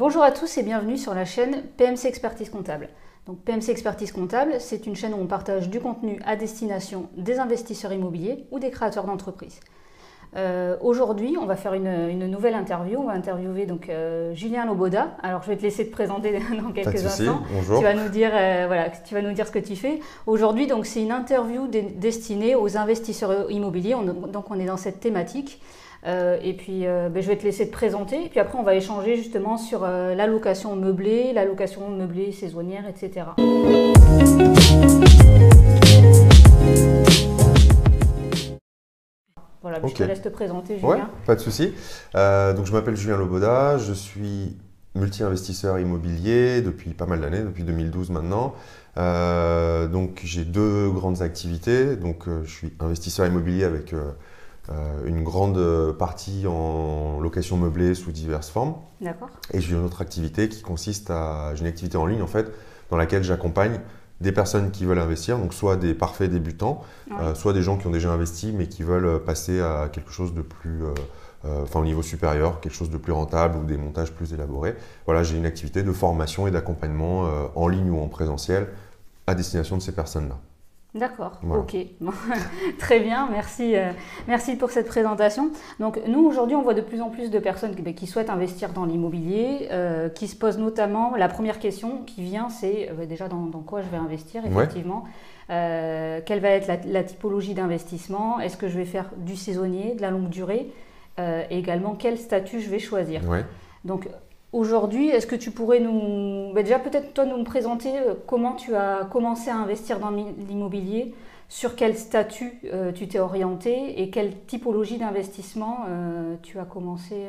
bonjour à tous et bienvenue sur la chaîne PMC Expertise Comptable. Donc PMC Expertise Comptable, c'est une chaîne où on partage du contenu à destination des investisseurs immobiliers ou des créateurs d'entreprises. Euh, aujourd'hui, on va faire une, nouvelle interview. On va interviewer donc euh, Julien Loboda. Alors, je vais te laisser te présenter dans quelques instants. Bonjour. Tu vas nous dire, euh, voilà, tu vas nous dire ce que tu fais. Aujourd'hui, donc, c'est une interview destinée aux investisseurs immobiliers. donc, on est dans cette thématique. Et puis, ben, je vais te laisser te présenter. Et puis après, on va échanger justement sur la location meublée, la location meublée saisonnière, etc. Voilà, je te laisse te présenter, Julien. Ouais, pas de souci. Euh, donc, je m'appelle Julien Loboda, je suis multi-investisseur immobilier depuis pas mal d'années, depuis 2012 maintenant. Euh, donc, j'ai deux grandes activités. Donc, euh, je suis investisseur immobilier avec une grande partie en location meublée sous diverses formes. D'accord. Et j'ai une autre activité qui consiste à. J'ai une activité en ligne en fait, dans laquelle j'accompagne des personnes qui veulent investir, donc soit des parfaits débutants, euh, soit des gens qui ont déjà investi mais qui veulent passer à quelque chose de plus, euh, euh, enfin au niveau supérieur, quelque chose de plus rentable ou des montages plus élaborés. Voilà, j'ai une activité de formation et d'accompagnement en ligne ou en présentiel à destination de ces personnes-là. D'accord, ok. très bien, merci, euh, merci pour cette présentation. Donc nous, aujourd'hui, on voit de plus en plus de personnes qui, ben, souhaitent investir dans l'immobilier, euh, qui se posent notamment, la première question qui vient, c'est euh, ben, déjà dans, quoi je vais investir, effectivement. quelle va être la, typologie d'investissement? Est-ce que je vais faire du saisonnier, de la longue durée? Également, quel statut je vais choisir? Donc Aujourd'hui, est-ce que tu pourrais nous, bah, déjà peut-être toi nous présenter euh, comment tu as commencé à investir dans l'immobilier, sur quel statut euh, tu t'es orienté et quelle typologie d'investissement euh, tu as commencé,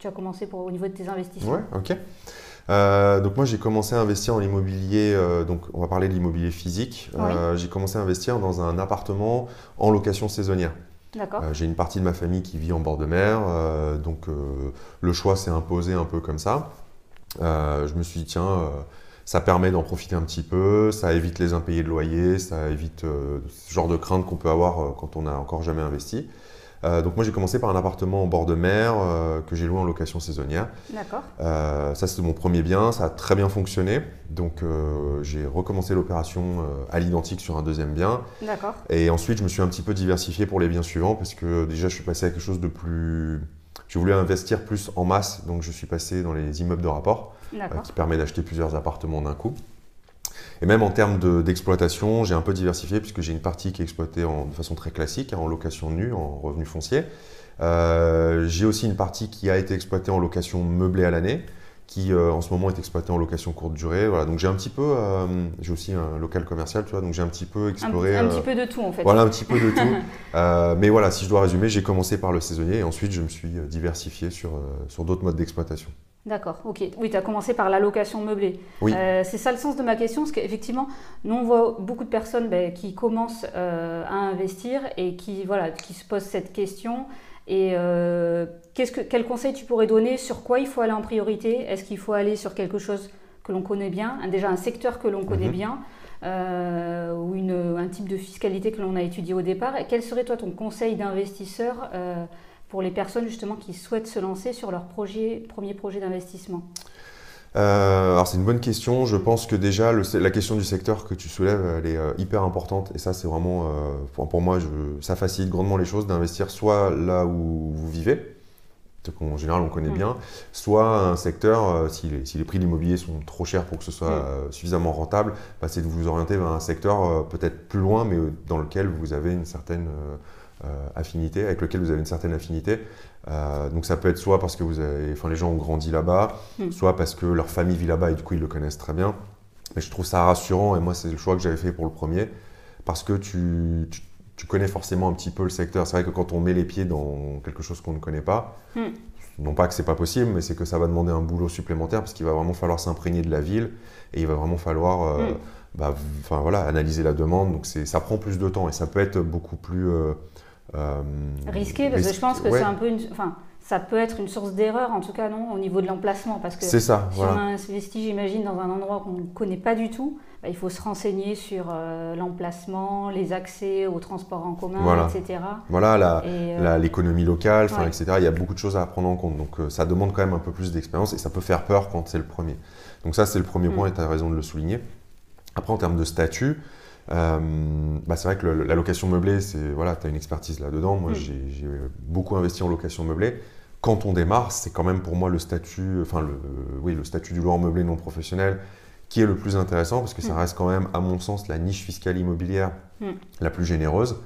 tu as commencé pour, au niveau de tes investissements? Ouais, ok. donc moi j'ai commencé à investir en immobilier, donc on va parler de l'immobilier physique. j'ai commencé à investir dans un appartement en location saisonnière. Euh, j'ai une partie de ma famille qui vit en bord de mer, euh, donc euh, le choix s'est imposé un peu comme ça. je me suis dit, tiens, ça permet d'en profiter un petit peu, ça évite les impayés de loyer, ça évite ce genre de crainte qu'on peut avoir quand on n'a encore jamais investi. Euh, donc moi j'ai commencé par un appartement en bord de mer euh, que j'ai loué en location saisonnière. D'accord. Euh, ça c'est mon premier bien, ça a très bien fonctionné. Donc j'ai recommencé l'opération à l'identique sur un deuxième bien. D'accord. Et ensuite je me suis un petit peu diversifié pour les biens suivants parce que déjà je suis passé à quelque chose de plus... Je voulais investir plus en masse, donc je suis passé dans les immeubles de rapport qui permet d'acheter plusieurs appartements d'un coup. Et même en termes d'exploitation, j'ai un peu diversifié puisque j'ai une partie qui est exploitée de façon très classique, hein, en location nue, en revenu foncier. Euh, j'ai aussi une partie qui a été exploitée en location meublée à l'année, qui euh, en ce moment est exploitée en location courte durée. Voilà, donc j'ai un petit peu, euh, j'ai aussi un local commercial, tu vois, donc j'ai un petit peu exploré. Un, petit peu de tout en fait. Voilà, un petit peu de tout. mais voilà, si je dois résumer, j'ai commencé par le saisonnier et ensuite je me suis diversifié sur, sur d'autres modes d'exploitation. D'accord, ok. Oui, tu as commencé par la location meublée. Oui. Euh, c'est ça le sens de ma question, parce qu'effectivement, nous, on voit beaucoup de personnes ben, qui commencent euh, à investir et qui, voilà, qui se posent cette question. Et euh, qu'est-ce que, quel conseil tu pourrais donner? Sur quoi il faut aller en priorité? Est-ce qu'il faut aller sur quelque chose que l'on connaît bien, déjà un secteur que l'on connaît mhm. bien, ou une, un type de fiscalité que l'on a étudié au départ Et quel serait toi ton conseil d'investisseur pour les personnes justement qui souhaitent se lancer sur leur projet, premier projet d'investissement euh, alors c'est une bonne question. Je pense que déjà la question du secteur que tu soulèves, elle est euh, hyper importante et ça c'est vraiment, euh, pour, moi, ça facilite grandement les choses d'investir soit là où vous vivez, qu'en général on connaît mm. bien, soit un secteur, si, les, prix de l'immobilier sont trop chers pour que ce soit mm. suffisamment rentable, bah, c'est de vous orienter vers un secteur peut-être plus loin mais dans lequel vous avez une certaine affinité, avec lequel vous avez une certaine affinité. Euh, donc ça peut être soit parce que vous avez, enfin, les gens ont grandi là-bas, hmm. soit parce que leur famille vit là-bas et du coup ils le connaissent très bien. Mais je trouve ça rassurant et moi c'est le choix que j'avais fait pour le premier parce que tu, tu, connais forcément un petit peu le secteur. C'est vrai que quand on met les pieds dans quelque chose qu'on ne connaît pas, hmm. non pas que c'est pas possible, mais c'est que ça va demander un boulot supplémentaire parce qu'il va vraiment falloir s'imprégner de la ville et il va vraiment falloir euh, hmm. bah, voilà, analyser la demande. Donc ça prend plus de temps et ça peut être beaucoup plus euh, risqué, parce que je pense que c'est un peu une. Enfin, ça peut être une source d'erreur, en tout cas, non, au niveau de l'emplacement. Parce que c'est ça, si on investit, j'imagine, dans un endroit qu'on ne connaît pas du tout, bah, il faut se renseigner sur euh, l'emplacement, les accès aux transports en commun, etc. Voilà, euh, l'économie locale, etc. Il y a beaucoup de choses à prendre en compte. Donc, euh, ça demande quand même un peu plus d'expérience et ça peut faire peur quand c'est le premier. Donc, ça, c'est le premier point mm. et tu as raison de le souligner. Après, en termes de statut, bah, c'est vrai que la location meublée, c'est voilà, tu as une expertise là-dedans. Moi, mm. j'ai beaucoup investi en location meublée quand on démarre, c'est quand même pour moi le statut, enfin le, oui, le statut du loueur meublé non professionnel qui est le plus intéressant parce que ça mm. reste quand même, à mon sens, la niche fiscale immobilière mm. la plus généreuse.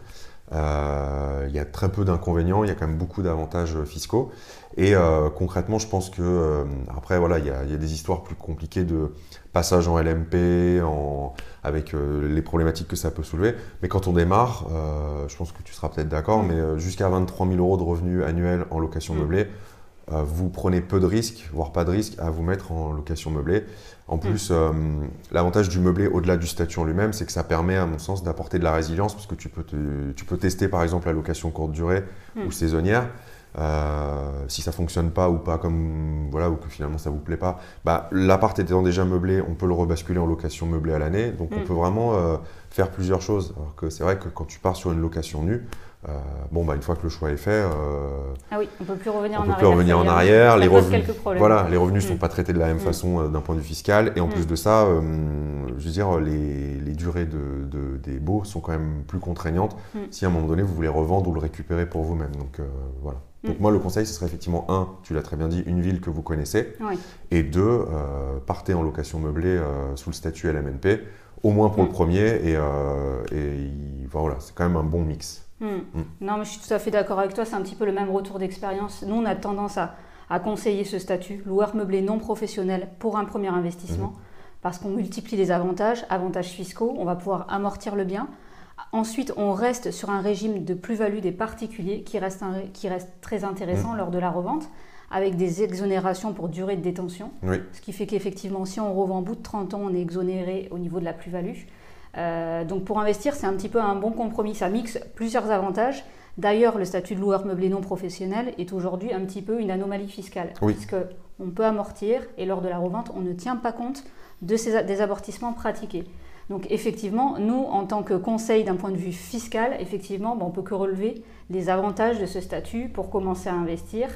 Euh, il y a très peu d'inconvénients, il y a quand même beaucoup d'avantages fiscaux. Et euh, concrètement, je pense que, euh, après, voilà, il y, a, des histoires plus compliquées de passage en LMP, en, avec les problématiques que ça peut soulever. Mais quand on démarre, je pense que tu seras peut-être d'accord, mm. mais jusqu'à 23 000 euros de revenus annuels en location meublée, vous prenez peu de risques, voire pas de risques, à vous mettre en location meublée. En mm. plus, euh, l'avantage du meublé au-delà du statut en lui-même, c'est que ça permet, à mon sens, d'apporter de la résilience, parce que tu peux, tu peux tester par exemple la location courte durée mm. ou saisonnière. Euh, si ça fonctionne pas ou pas comme voilà ou que finalement ça vous plaît pas, bah, l'appart étant déjà meublé, on peut le rebasculer en location meublée à l'année. Donc on mm. peut vraiment euh, faire plusieurs choses. Alors que c'est vrai que quand tu pars sur une location nue, euh, bon, bah, une fois que le choix est fait, ah oui, on peut plus revenir on en peut arrière. Plus revenir en arrière. Les revenus, voilà, les revenus ne sont pas traités de la même mm. façon d'un point de vue fiscal. Et en mm. plus de ça, je veux dire, les, les durées de, des baux sont quand même plus contraignantes si à un moment donné vous voulez revendre ou le récupérer pour vous-même. Donc voilà. Donc moi, le conseil, ce serait effectivement, un, tu l'as très bien dit, une ville que vous connaissez. Et deux, partez en location meublée sous le statut LMNP, au moins pour le premier. Et, et voilà, c'est quand même un bon mix. Hmm. Non, mais je suis tout à fait d'accord avec toi. C'est un petit peu le même retour d'expérience. Nous, on a tendance à, conseiller ce statut, loueur meublé non professionnel pour un premier investissement, hmm. parce qu'on multiplie les avantages, avantages fiscaux, on va pouvoir amortir le bien. Ensuite, on reste sur un régime de plus-value des particuliers qui reste, qui reste très intéressant lors de la revente, avec des exonérations pour durée de détention. Ce qui fait qu'effectivement, si on revend au bout de 30 ans, on est exonéré au niveau de la plus-value. Euh, donc pour investir, c'est un petit peu un bon compromis. Ça mixe plusieurs avantages. D'ailleurs, le statut de loueur meublé non professionnel est aujourd'hui un petit peu une anomalie fiscale. Oui. Puisqu'on peut amortir et lors de la revente, on ne tient pas compte de ces, des amortissements pratiqués. Donc effectivement, nous, en tant que conseil d'un point de vue fiscal, effectivement, on peut que relever les avantages de ce statut pour commencer à investir.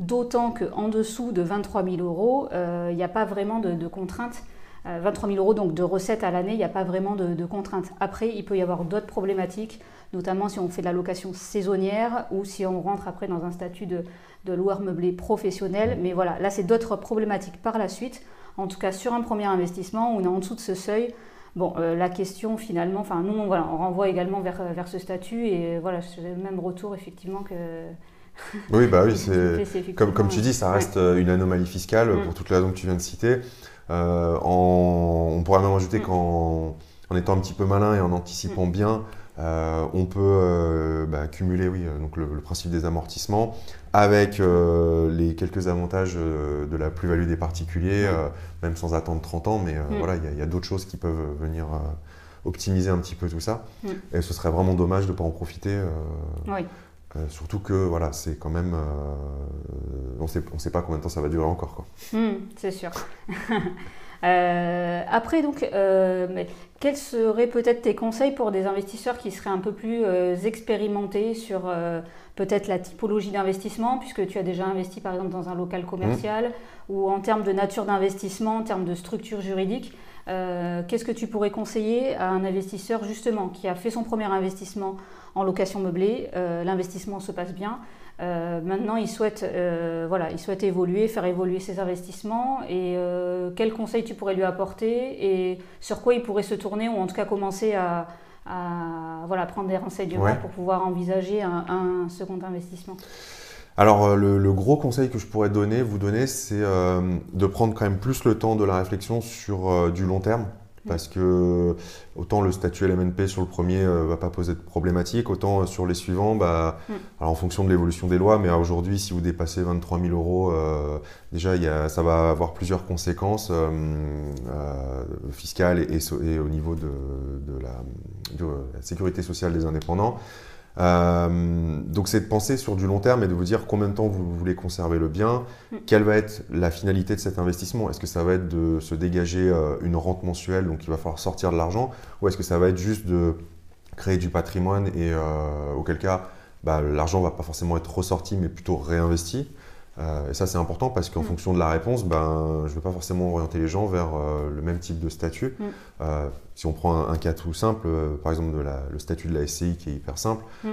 D'autant qu'en dessous de 23 000 euros, euh, il n'y a pas vraiment de, de contraintes 23 euh, 000 euros donc de recettes à l'année, il n'y a pas vraiment de, contraintes. Après, il peut y avoir d'autres problématiques, notamment si on fait de la location saisonnière ou si on rentre après dans un statut de, de loueur meublé professionnel. Mais voilà, là, c'est d'autres problématiques par la suite. En tout cas, sur un premier investissement, on est en dessous de ce seuil. Bon, euh, la question finalement, enfin nous, on, voilà, on renvoie également vers, vers ce statut et voilà, c'est le même retour effectivement que... oui, bah oui, c'est comme, comme tu dis, ça reste euh, une anomalie fiscale mm. pour toutes les raisons que tu viens de citer. Euh, on pourrait même ajouter mm. qu'en en étant un petit peu malin et en anticipant mm. bien, euh, on peut euh, bah, cumuler oui, donc le, principe des amortissements avec les quelques avantages de la plus-value des particuliers, mm. même sans attendre 30 ans, mais voilà, il y a, d'autres choses qui peuvent venir optimiser un petit peu tout ça. Et ce serait vraiment dommage de ne pas en profiter. Oui. Euh, surtout que voilà, c'est quand même, euh, on ne sait pas combien de temps ça va durer encore. Hmm, c'est sûr. Euh, après, donc, quels seraient peut-être tes conseils pour des investisseurs qui seraient un peu plus expérimentés sur peut-être la typologie d'investissement, puisque tu as déjà investi par exemple dans un local commercial, hmm. ou en termes de nature d'investissement, en termes de structure juridique Qu'est-ce que tu pourrais conseiller à un investisseur justement qui a fait son premier investissement en location meublée. Euh, l'investissement se passe bien. Euh, maintenant, il souhaite, euh, voilà, il souhaite évoluer, faire évoluer ses investissements. Et quels conseils tu pourrais lui apporter et sur quoi il pourrait se tourner ou en tout cas commencer à, voilà, prendre des renseignements pour pouvoir envisager un, second investissement? Alors le, gros conseil que je pourrais donner, vous donner, c'est de prendre quand même plus le temps de la réflexion sur du long terme. Parce que autant le statut LMNP sur le premier ne euh, va pas poser de problématique, autant euh, sur les suivants, bah, mm. alors en fonction de l'évolution des lois, mais aujourd'hui, si vous dépassez 23 000 euros, euh, déjà, y a, ça va avoir plusieurs conséquences fiscales et, et, au niveau de, de, la, de, la, sécurité sociale des indépendants. Euh, donc c'est de penser sur du long terme et de vous dire combien de temps vous voulez conserver le bien, mm. quelle va être la finalité de cet investissement? Est-ce que ça va être de se dégager euh, une rente mensuelle, donc il va falloir sortir de l'argent, ou est-ce que ça va être juste de créer du patrimoine et euh, auquel cas bah, l'argent va pas forcément être ressorti mais plutôt réinvesti? Euh, et ça, c'est important parce qu'en mm. fonction de la réponse, ben, je ne vais pas forcément orienter les gens vers euh, le même type de statut. Mm. Euh, si on prend un, cas tout simple, par exemple de le statut de la SCI qui est hyper simple, mm.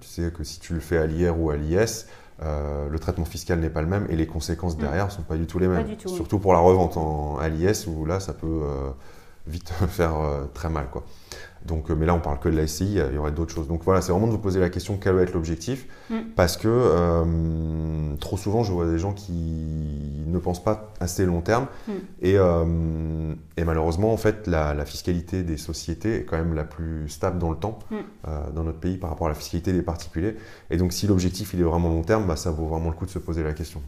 tu sais que si tu le fais à l'IR ou à l'IS, le traitement fiscal n'est pas le même et les conséquences derrière ne sont pas du tout les mêmes. Surtout pour la revente en, à l'IS où là, ça peut vite faire très mal. Quoi. Donc, euh, mais là, on parle que de la SCI, il y aurait d'autres choses. Donc voilà, c'est vraiment de vous poser la question quel va être l'objectif, mm. parce que euh, trop souvent, je vois des gens qui ne pensent pas assez long terme, mm. euh, et, malheureusement, en fait, la, fiscalité des sociétés est quand même la plus stable dans le temps mm. dans notre pays par rapport à la fiscalité des particuliers. Et donc, si l'objectif il est vraiment long terme, bah, ça vaut vraiment le coup de se poser la question.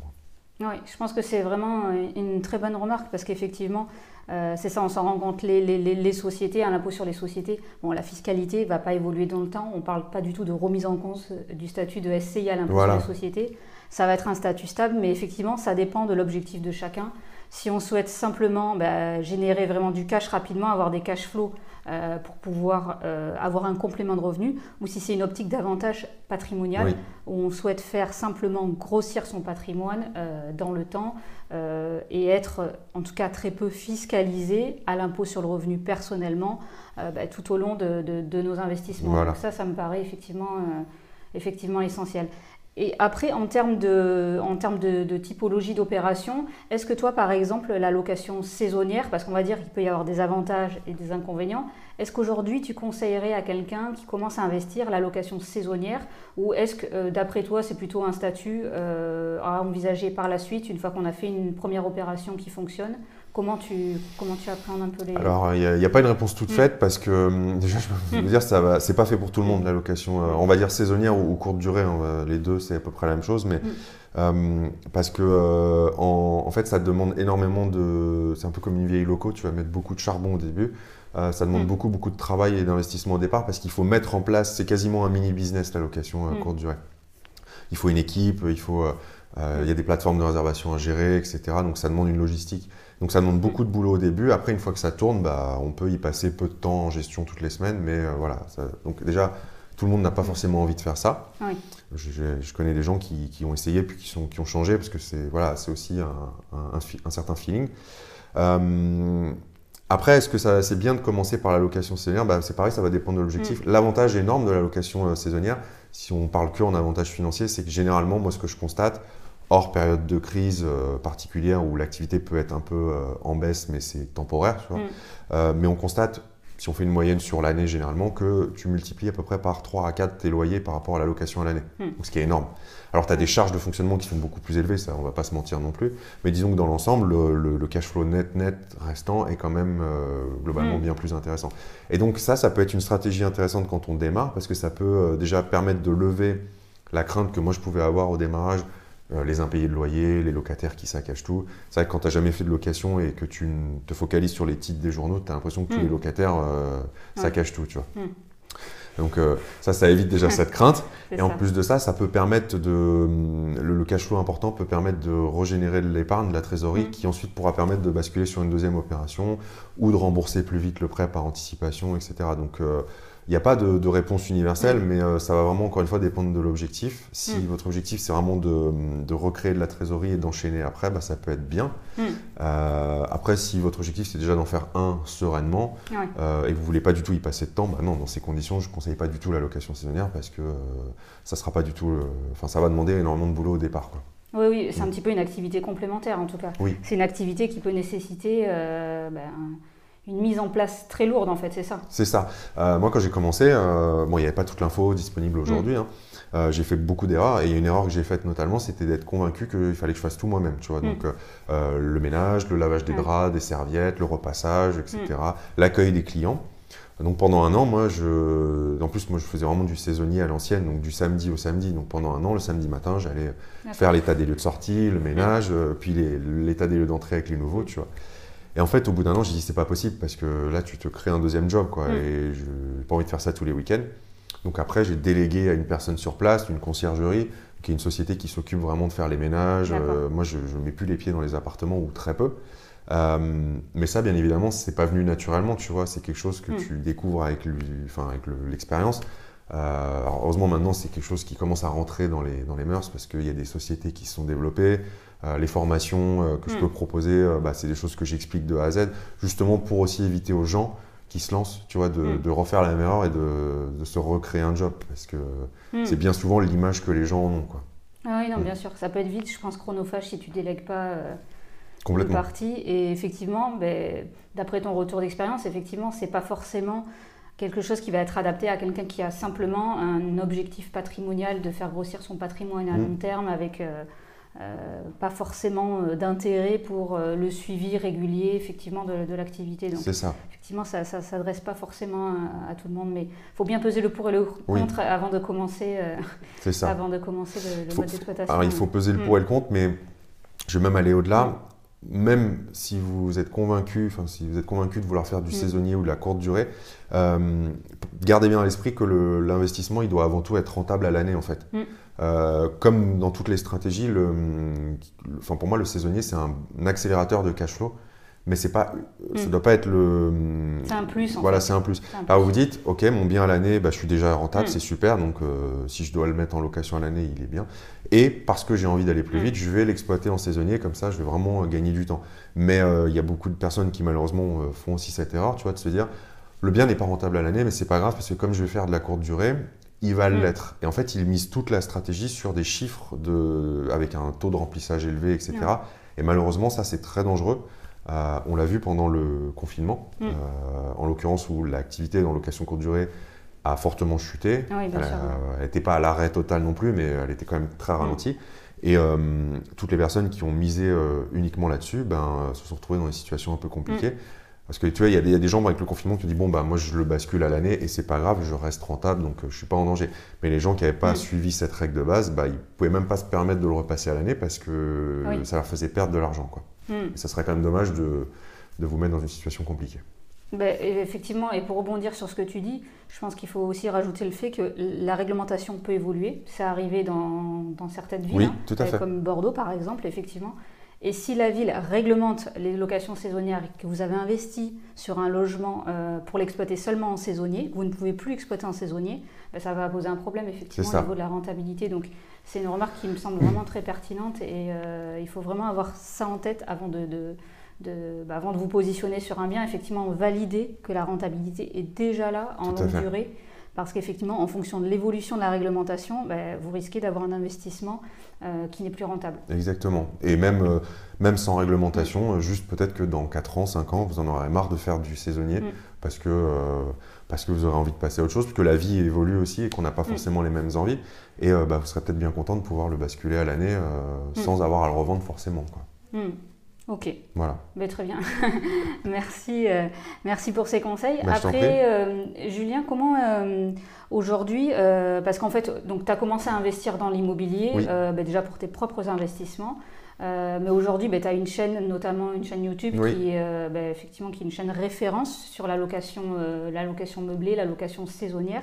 Oui, je pense que c'est vraiment une très bonne remarque parce qu'effectivement, euh, c'est ça, on s'en rend compte, les, les, les sociétés, un impôt sur les sociétés, bon, la fiscalité ne va pas évoluer dans le temps. On ne parle pas du tout de remise en cause euh, du statut de SCI à l'impôt sur les sociétés. Ça va être un statut stable, mais effectivement, ça dépend de l'objectif de chacun. Si on souhaite simplement bah, générer vraiment du cash rapidement, avoir des cash flows euh, pour pouvoir euh, avoir un complément de revenu, ou si c'est une optique davantage patrimoniale, où on souhaite faire simplement grossir son patrimoine euh, dans le temps et être en tout cas très peu fiscalisé à l'impôt sur le revenu personnellement bah, tout au long de, nos investissements. Donc ça, ça me paraît effectivement, effectivement essentiel. Et après, en termes de, en termes de, typologie d'opération, est-ce que toi, par exemple, la location saisonnière, parce qu'on va dire qu'il peut y avoir des avantages et des inconvénients, est-ce qu'aujourd'hui, tu conseillerais à quelqu'un qui commence à investir la location saisonnière ou est-ce que, euh, d'après toi, c'est plutôt un statut euh, à envisager par la suite, une fois qu'on a fait une première opération qui fonctionne Comment tu, comment tu appréhendes un peu les... Alors, il n'y a, pas une réponse toute mm. faite parce que, hum, déjà, je peux vous mm. dire, ce n'est pas fait pour tout le monde, la location. Euh, on va dire saisonnière ou, courte durée. Hein, les deux, c'est à peu près la même chose. Mais mm. parce que, euh, en, fait, ça demande énormément de... C'est un peu comme une vieille loco, tu vas mettre beaucoup de charbon au début. Euh, ça demande beaucoup, beaucoup de travail et d'investissement au départ parce qu'il faut mettre en place, c'est quasiment un mini-business, la location courte durée. Il faut une équipe, il faut... il y a des plateformes de réservation à gérer, etc. Donc, ça demande une logistique. Donc ça demande beaucoup de boulot au début. Après, une fois que ça tourne, bah, on peut y passer peu de temps en gestion toutes les semaines. Mais euh, voilà, donc déjà, tout le monde n'a pas forcément envie de faire ça. Je, connais des gens qui, ont essayé puis qui, sont, qui ont changé parce que c'est voilà, aussi un, certain feeling. Euh, après, est-ce que c'est bien de commencer par la location saisonnière? Bah, C'est pareil, ça va dépendre de l'objectif. Mm. L'avantage énorme de la location euh, saisonnière, si on parle que en avantage financier, c'est que généralement, moi, ce que je constate, hors période de crise euh, particulière où l'activité peut être un peu euh, en baisse, mais c'est temporaire. Tu vois. Mm. Euh, mais on constate, si on fait une moyenne sur l'année généralement, que tu multiplies à peu près par 3 à 4 tes loyers par rapport à la location à l'année. Mm. Ce qui est énorme. Alors tu as des charges de fonctionnement qui sont beaucoup plus élevées, ça on va pas se mentir non plus. Mais disons que dans l'ensemble, le, cash flow net net restant est quand même globalement mm. bien plus intéressant. Et donc ça, ça peut être une stratégie intéressante quand on démarre, parce que ça peut déjà permettre de lever la crainte que moi je pouvais avoir au démarrage les impayés de loyer, les locataires qui saccagent tout. C'est vrai que quand tu n'as jamais fait de location et que tu te focalises sur les titres des journaux, tu as l'impression que tous les hmm. locataires euh, saccagent tout. Tu vois. Hmm. Donc euh, ça, ça évite déjà cette crainte. Et en plus de ça, ça peut permettre de... Le, cash flow important peut permettre de régénérer de l'épargne, de la trésorerie, hmm. qui ensuite pourra permettre de basculer sur une deuxième opération ou de rembourser plus vite le prêt par anticipation, etc. Donc il n'y a pas de, réponse universelle, mm. mais euh, ça va vraiment, encore une fois, dépendre de l'objectif. Si mm. votre objectif, c'est vraiment de, recréer de la trésorerie et d'enchaîner après, bah, ça peut être bien. Mm. Euh, après, si votre objectif, c'est déjà d'en faire un sereinement euh, et que vous ne voulez pas du tout y passer de temps, bah non, dans ces conditions, je ne conseille pas du tout la location saisonnière parce que ça sera pas du tout... Enfin, ça va demander énormément de boulot au départ. Quoi. Oui, oui, c'est un petit peu une activité complémentaire en tout cas. Oui. C'est une activité qui peut nécessiter... Ben, une mise en place très lourde en fait, c'est ça C'est ça. Euh, moi quand j'ai commencé, euh, bon, il n'y avait pas toute l'info disponible aujourd'hui. Mm. Hein. Euh, j'ai fait beaucoup d'erreurs et une erreur que j'ai faite notamment, c'était d'être convaincu qu'il fallait que je fasse tout moi-même. Tu vois, mm. donc le ménage, le lavage des draps, des serviettes, le repassage, etc. Mm. L'accueil des clients. Donc pendant un an, moi, je, en plus, moi, je faisais vraiment du saisonnier à l'ancienne, donc du samedi au samedi. Donc pendant un an, le samedi matin, j'allais faire l'état des lieux de sortie, le ménage, puis l'état des lieux d'entrée avec les nouveaux, tu vois. Et en fait, au bout d'un an, j'ai dit c'est pas possible parce que là, tu te crées un deuxième job, quoi. Mm. Et je n'ai pas envie de faire ça tous les week-ends. Donc après, j'ai délégué à une personne sur place, une conciergerie, qui est une société qui s'occupe vraiment de faire les ménages. moi, je ne mets plus les pieds dans les appartements ou très peu. mais ça, bien évidemment, c'est pas venu naturellement, tu vois. C'est quelque chose que hmm. tu découvres avec l'expérience. Euh, heureusement, maintenant, c'est quelque chose qui commence à rentrer dans les, dans les mœurs parce qu'il y a des sociétés qui se sont développées. Euh, les formations euh, que je hmm. peux proposer, bah, c'est des choses que j'explique de A à Z, justement pour aussi éviter aux gens qui se lancent, tu vois, de, hmm. de refaire la même erreur et de, de, se recréer un job. Parce que hmm. c'est bien souvent l'image que les gens en ont. Quoi. Ah oui, non, bien sûr. Ça peut être vite, je pense, chronophage si tu délègues pas. Complètement. Partie. Et effectivement, ben, d'après ton retour d'expérience, effectivement, c'est pas forcément quelque chose qui va être adapté à quelqu'un qui a simplement un objectif patrimonial de faire grossir son patrimoine à long terme avec euh, euh, pas forcément euh, d'intérêt pour le suivi régulier effectivement de, l'activité. C'est ça. Effectivement, ça ne s'adresse pas forcément à, tout le monde, mais il faut bien peser le pour et le contre avant de commencer, ça. Avant de commencer le, mode d'exploitation. Alors il faut peser le pour et le contre, mais je vais même aller au-delà même si vous êtes convaincu, enfin si vous êtes convaincu de vouloir faire du mm. saisonnier ou de la courte durée, euh, gardez bien à l'esprit que l'investissement il doit avant tout être rentable à l'année en fait. Mm. Euh, comme dans toutes les stratégies, le, pour moi le saisonnier c'est un, accélérateur de cash flow mais c'est pas, ça mm. doit pas être le. C'est un plus. En voilà, c'est un plus. Alors vous dites, ok, mon bien à l'année, bah, je suis déjà rentable, mm. c'est super, donc euh, si je dois le mettre en location à l'année, il est bien. Et parce que j'ai envie d'aller plus mm. vite, je vais l'exploiter en saisonnier, comme ça, je vais vraiment euh, gagner du temps. Mais euh, il y a beaucoup de personnes qui malheureusement font aussi cette erreur, tu vois, de se dire, le bien n'est pas rentable à l'année, mais c'est pas grave parce que comme je vais faire de la courte durée, il va l'être. Et en fait, ils misent toute la stratégie sur des chiffres de, avec un taux de remplissage élevé, etc. Et malheureusement, ça, c'est très dangereux. Euh, on l'a vu pendant le confinement, mm. euh, en l'occurrence où l'activité dans location courte durée a fortement chuté. Ah elle n'était pas à l'arrêt total non plus, mais elle était quand même très ralentie. Et euh, toutes les personnes qui ont misé uniquement là-dessus ben, se sont retrouvées dans des situations un peu compliquées. Mm. Parce que tu vois, il y, a des gens avec le confinement qui disent bon bah moi je le bascule à l'année et c'est pas grave, je reste rentable donc je suis pas en danger. Mais les gens qui n'avaient pas mm. suivi cette règle de base, bah ils pouvaient même pas se permettre de le repasser à l'année parce que ça leur faisait perdre de l'argent quoi. Hmm. Ça serait quand même dommage de, de, vous mettre dans une situation compliquée. Ben, effectivement, et pour rebondir sur ce que tu dis, je pense qu'il faut aussi rajouter le fait que la réglementation peut évoluer. C'est arrivé dans, dans, certaines villes, hein, tout à fait. comme Bordeaux par exemple, effectivement. Et si la ville réglemente les locations saisonnières et que vous avez investi sur un logement euh, pour l'exploiter seulement en saisonnier, vous ne pouvez plus l'exploiter en saisonnier, ben, ça va poser un problème effectivement au niveau de la rentabilité. Donc c'est une remarque qui me semble vraiment très pertinente et euh, il faut vraiment avoir ça en tête avant de, bah, avant de vous positionner sur un bien, effectivement valider que la rentabilité est déjà là en longue durée. Parce qu'effectivement, en fonction de l'évolution de la réglementation, bah, vous risquez d'avoir un investissement euh, qui n'est plus rentable. Exactement. Et même, euh, même sans réglementation, juste peut-être que dans 4 ans, 5 ans, vous en aurez marre de faire du saisonnier mm. parce que parce que vous aurez envie de passer à autre chose, parce que la vie évolue aussi et qu'on n'a pas mm. forcément les mêmes envies. Et euh, bah, vous serez peut-être bien content de pouvoir le basculer à l'année euh, mm. sans avoir à le revendre forcément. Quoi. Mm. Ok. Voilà. Mais très bien. merci, euh, merci pour ces conseils. Bah, Après, Julien, comment aujourd'hui, parce qu'en fait, tu as commencé à investir dans l'immobilier, bah, déjà pour tes propres investissements. Euh, mais aujourd'hui, bah, tu as une chaîne, notamment une chaîne YouTube, qui, euh, bah, effectivement, qui est une chaîne référence sur la location, euh, la location meublée, la location saisonnière.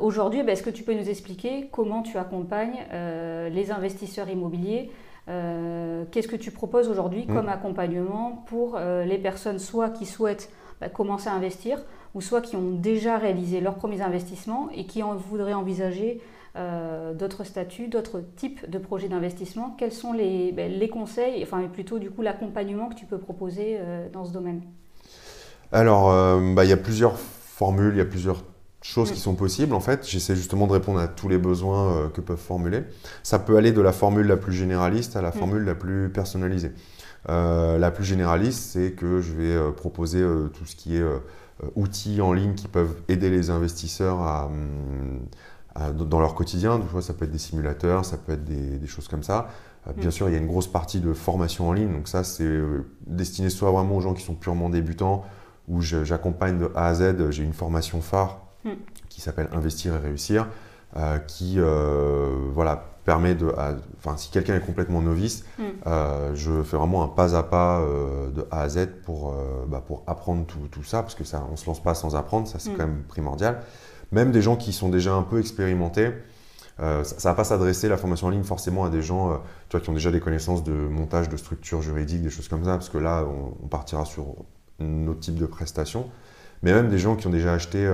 aujourd'hui, bah, est-ce que tu peux nous expliquer comment tu accompagnes les investisseurs immobiliers Qu'est-ce que tu proposes aujourd'hui mm. comme accompagnement pour les personnes soit qui souhaitent commencer à investir ou soit qui ont déjà réalisé leurs premiers investissements et qui en voudraient envisager euh, d'autres statuts, d'autres types de projets d'investissement. Quels sont les, ben, les, conseils, enfin plutôt du coup l'accompagnement que tu peux proposer euh, dans ce domaine? Alors, euh, bah, il y a plusieurs formules, il y a plusieurs choses qui sont possibles. En fait, j'essaie justement de répondre à tous les besoins que peuvent formuler. Ça peut aller de la formule la plus généraliste à la mm. formule la plus personnalisée. la plus généraliste, c'est que je vais proposer tout ce qui est outils en ligne qui peuvent aider les investisseurs à, hum, dans leur quotidien. fois, ça peut être des simulateurs, ça peut être des, choses comme ça. Euh, bien mm. sûr, il y a une grosse partie de formation en ligne. Donc ça, c'est euh, destiné soit vraiment aux gens qui sont purement débutants, où j'accompagne de A à Z. J'ai une formation phare mm. qui s'appelle Investir et réussir, euh, qui voilà, permet de... Enfin, si quelqu'un est complètement novice, mm. je fais vraiment un pas à pas de A à Z pour, bah, pour apprendre tout, tout, ça, parce que ça, on ne se lance pas sans apprendre, ça c'est quand même primordial. Même des gens qui sont déjà un peu expérimentés. ça ne va pas s'adresser la formation en ligne forcément à des gens tu vois, qui ont déjà des connaissances de montage de structures juridiques, des choses comme ça, parce que là, on, partira sur un autre type de prestations. Mais même des gens qui ont déjà acheté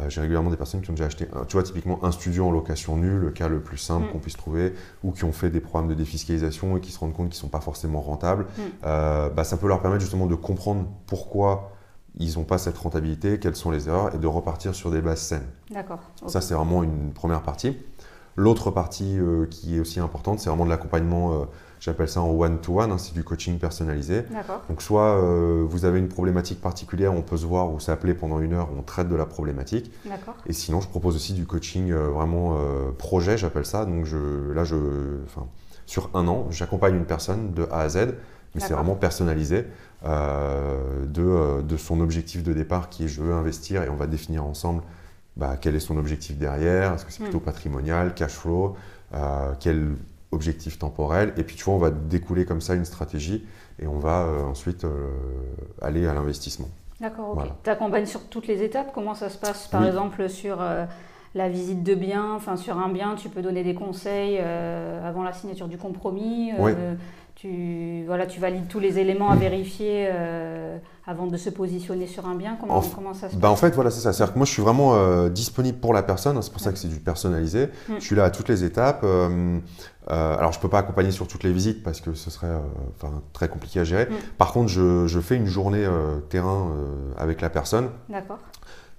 euh, j'ai régulièrement des personnes qui ont déjà acheté, tu vois, typiquement un studio en location nulle, le cas le plus simple mm. qu'on puisse trouver, ou qui ont fait des programmes de défiscalisation et qui se rendent compte qu'ils ne sont pas forcément rentables. Mm. Euh, bah, ça peut leur permettre justement de comprendre pourquoi ils n'ont pas cette rentabilité, quelles sont les erreurs, et de repartir sur des bases saines. D'accord. Ça, c'est vraiment une première partie. L'autre partie euh, qui est aussi importante, c'est vraiment de l'accompagnement J'appelle ça en one-to-one, hein, c'est du coaching personnalisé. Donc soit euh, vous avez une problématique particulière, on peut se voir ou s'appeler pendant une heure, on traite de la problématique. Et sinon, je propose aussi du coaching euh, vraiment euh, projet, j'appelle ça. Donc je, là, je, sur un an, j'accompagne une personne de A à Z, mais c'est vraiment personnalisé de, de, son objectif de départ qui est je veux investir et on va définir ensemble bah, quel est son objectif derrière, est-ce que c'est plutôt patrimonial, cash flow, quel objectif temporel. Et puis, tu vois, on va découler comme ça une stratégie et on va euh, ensuite euh, aller à l'investissement. D'accord, ok. Tu accompagnes sur toutes les étapes Comment ça se passe, par exemple, sur euh, la visite de bien Enfin, sur un bien, tu peux donner des conseils avant la signature du compromis tu, voilà, tu valides tous les éléments à vérifier euh, avant de se positionner sur un bien comment, comment ça se passe En fait, voilà, c'est ça. C'est-à-dire que moi, je suis vraiment euh, disponible pour la personne. Hein, c'est pour ça que c'est du personnalisé. Mm. Je suis là à toutes les étapes. Euh, alors, je ne peux pas accompagner sur toutes les visites parce que ce serait très compliqué à gérer. Mm. Par contre, je, je, fais une journée terrain avec la personne. D'accord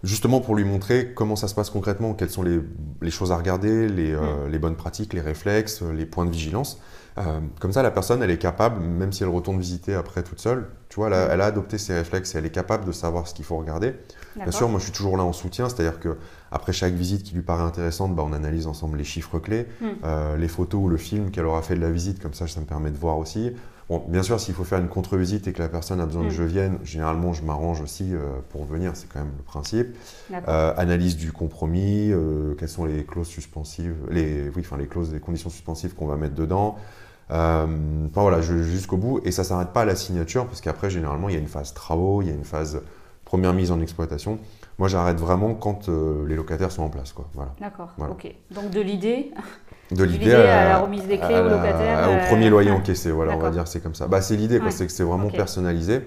justement pour lui montrer comment ça se passe concrètement, quelles sont les, les choses à regarder, les, mm. les, bonnes pratiques, les réflexes, les points de vigilance. Euh, comme ça, la personne, elle est capable, même si elle retourne visiter après toute seule, tu vois, elle a, adopté ses réflexes et elle est capable de savoir ce qu'il faut regarder. Bien sûr, moi, je suis toujours là en soutien, c'est-à-dire que après chaque visite qui lui paraît intéressante, bah, on analyse ensemble les chiffres clés, hmm. euh, les photos ou le film qu'elle aura fait de la visite, comme ça, ça me permet de voir aussi. Bon, bien sûr, s'il faut faire une contre-visite et que la personne a besoin que hmm. je vienne, généralement, je m'arrange aussi euh, pour venir, c'est quand même le principe. analyse du compromis, quelles sont les clauses suspensives, les, oui, enfin, les clauses, les conditions suspensives qu'on va mettre dedans. Euh, enfin voilà, jusqu'au bout. Et ça ne s'arrête pas à la signature, parce qu'après, généralement, il y a une phase travaux, il y a une phase première mise en exploitation. Moi, j'arrête vraiment quand euh, les locataires sont en place. Voilà. D'accord, ok. Donc de l'idée de l'idée à, la remise des clés au locataire. Au euh, premier loyer encaissé, voilà, on va dire c'est comme ça. Bah, c'est l'idée, c'est que c'est vraiment personnalisé.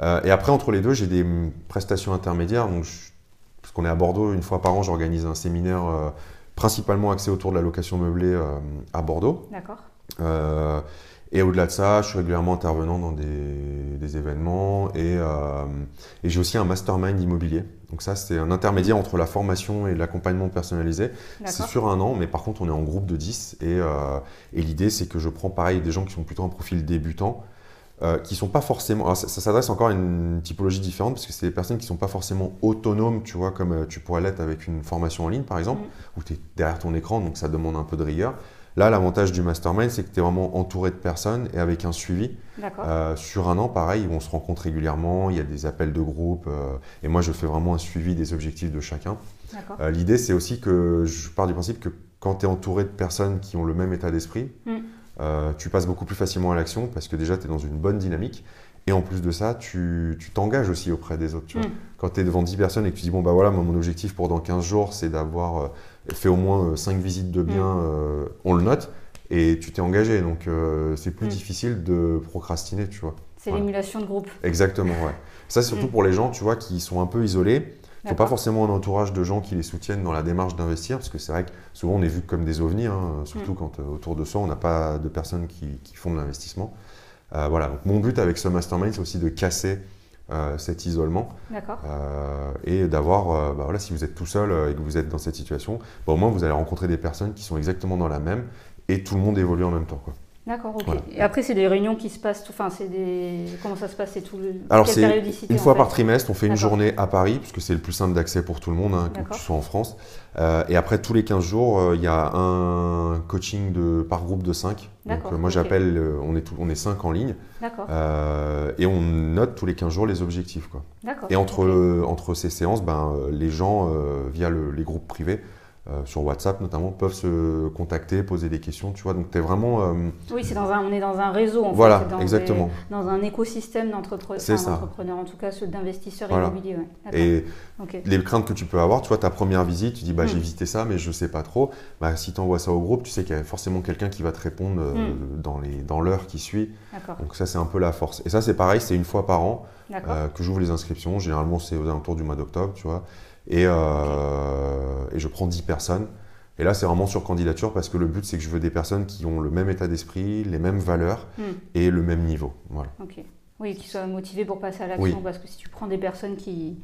et après, entre les deux, j'ai des prestations intermédiaires. Donc, parce qu'on est à Bordeaux, une fois par an, j'organise un séminaire principalement axé autour de la location meublée à Bordeaux. D'accord. Euh, et au-delà de ça, je suis régulièrement intervenant dans des, événements euh, et, j'ai aussi un mastermind immobilier. Donc ça, c'est un intermédiaire entre la formation et l'accompagnement personnalisé. C'est sur un an, mais par contre, on est en groupe de 10 et, euh, et l'idée, c'est que je prends pareil des gens qui sont plutôt un profil débutant, euh, qui sont pas forcément. ça, s'adresse encore à une typologie différente parce que c'est des personnes qui sont pas forcément autonomes, tu vois, comme tu pourrais l'être avec une formation en ligne, par exemple, mm. où tu es derrière ton écran, donc ça demande un peu de rigueur. Là, l'avantage du mastermind, c'est que tu es vraiment entouré de personnes et avec un suivi. Euh, sur un an, pareil, on se rencontre régulièrement, il y a des appels de groupe, euh, et moi, je fais vraiment un suivi des objectifs de chacun. Euh, l'idée, c'est aussi que je pars du principe que quand tu es entouré de personnes qui ont le même état d'esprit, mm. tu passes beaucoup plus facilement à l'action parce que déjà, tu es dans une bonne dynamique. Et en plus de ça, tu t'engages aussi auprès des autres. Mm. Quand tu es devant 10 personnes et que tu dis, bon, bah voilà, mon objectif pour dans 15 jours, c'est d'avoir fait au moins 5 visites de biens, mm. on le note, et tu t'es engagé. Donc c'est plus mm. difficile de procrastiner, tu vois. C'est l'émulation de groupe. Exactement, ouais. Ça, c'est surtout pour les gens, tu vois, qui sont un peu isolés. Il ne faut pas forcément un entourage de gens qui les soutiennent dans la démarche d'investir, parce que c'est vrai que souvent on est vu comme des ovnis, hein, surtout quand autour de soi on n'a pas de personnes qui, qui font de l'investissement. Euh, voilà, donc mon but avec ce mastermind, c'est aussi de casser euh, cet isolement. Euh, et d'avoir, bah voilà, si vous êtes tout seul et que vous êtes dans cette situation, bah au moins vous allez rencontrer des personnes qui sont exactement dans la même et tout le monde évolue en même temps. Quoi. D'accord, ok. Et après, c'est des réunions qui se passent, enfin, c'est des. Comment ça se passe C'est tout le. Alors, c'est une fois par trimestre, on fait une journée à Paris, puisque c'est le plus simple d'accès pour tout le monde, hein, que tu sois en France. Euh, et après, tous les 15 jours, euh, il y a un coaching de, par groupe de 5. Donc, euh, moi, j'appelle, on, est on est 5 en ligne. D'accord. et on note tous les 15 jours les objectifs. Quoi. D'accord. Et entre, entre ces séances, ben, les gens, via les groupes privés, euh, sur WhatsApp notamment, peuvent se contacter, poser des questions, tu vois. Donc, tu es vraiment. Euh, oui, c'est dans un, on est dans un réseau, en voilà, fait. Dans exactement. dans un écosystème d'entrepreneurs, en tout cas ceux d'investisseurs immobiliers. Et les craintes que tu peux avoir, tu vois, ta première visite, tu dis, bah, j'ai mm. visité ça, mais je ne sais pas trop. Bah, si tu envoies ça au groupe, tu sais qu'il y a forcément quelqu'un qui va te répondre euh, mm. dans, les, dans l'heure qui suit. Donc, ça, c'est un peu la force. Et ça, c'est pareil, c'est une fois par an que j'ouvre les inscriptions. Généralement, c'est aux alentours du mois d'octobre, tu vois. Et, euh, et je prends 10 personnes. Et là, c'est vraiment sur candidature parce que le but, c'est que je veux des personnes qui ont le même état d'esprit, les mêmes valeurs hmm. et le même niveau. Voilà. Oui, qui soient motivées pour passer à l'action. Parce que si tu prends des personnes qui,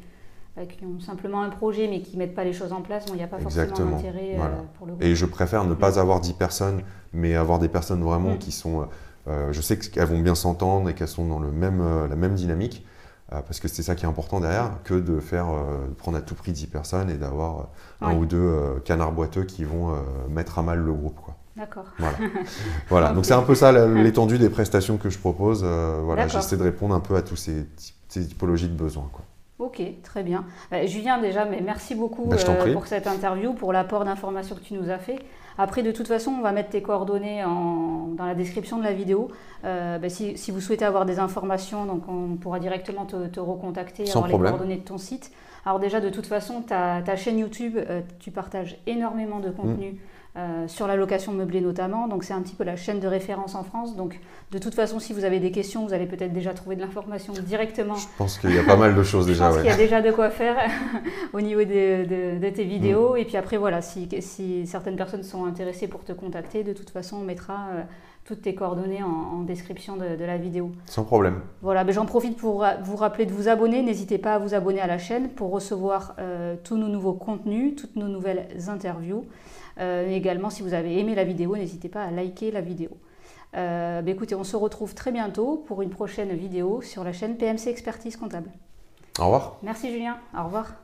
euh, qui ont simplement un projet mais qui ne mettent pas les choses en place, il n'y a pas forcément d'intérêt euh, pour le groupe. Et je préfère ne pas hmm. avoir 10 personnes, mais avoir des personnes vraiment hmm. qui sont. je sais qu'elles vont bien s'entendre et qu'elles sont dans le même, la même dynamique. Euh, parce que c'est ça qui est important derrière, que de faire euh, prendre à tout prix 10 personnes et d'avoir euh, un ou deux canards boiteux qui vont mettre à mal le groupe. D'accord. Voilà. voilà. Donc c'est un peu ça l'étendue des prestations que je propose. voilà, j'essaie de répondre un peu à tous ces, ces typologies de besoins. Quoi. Ok, très bien. Julien, déjà, mais merci beaucoup bah, pour cette interview, pour l'apport d'informations que tu nous as fait. Après, de toute façon, on va mettre tes coordonnées dans la description de la vidéo. Euh, bah, si, vous souhaitez avoir des informations, donc on pourra directement te, recontacter, Sans avoir les coordonnées de ton site. Alors déjà, de toute façon, ta, ta chaîne YouTube, euh, tu partages énormément de contenu. Mm. Euh, sur la location meublée notamment. Donc c'est un petit peu la chaîne de référence en France. Donc de toute façon, si vous avez des questions, vous allez peut-être déjà trouver de l'information directement. Je pense qu'il y a pas mal de choses déjà. Je pense qu'il y a déjà de quoi faire au niveau de, tes vidéos. Mm. Et puis après, voilà, si, si, certaines personnes sont intéressées pour te contacter, de toute façon, on mettra euh, toutes tes coordonnées en, description de, la vidéo. Sans problème. Voilà, ben j'en profite pour vous rappeler de vous abonner. N'hésitez pas à vous abonner à la chaîne pour recevoir euh, tous nos nouveaux contenus, toutes nos nouvelles interviews. Euh, également, si vous avez aimé la vidéo, n'hésitez pas à liker la vidéo. Euh, bah, écoutez, on se retrouve très bientôt pour une prochaine vidéo sur la chaîne PMC Expertise Comptable. Au revoir. Merci Julien, au revoir.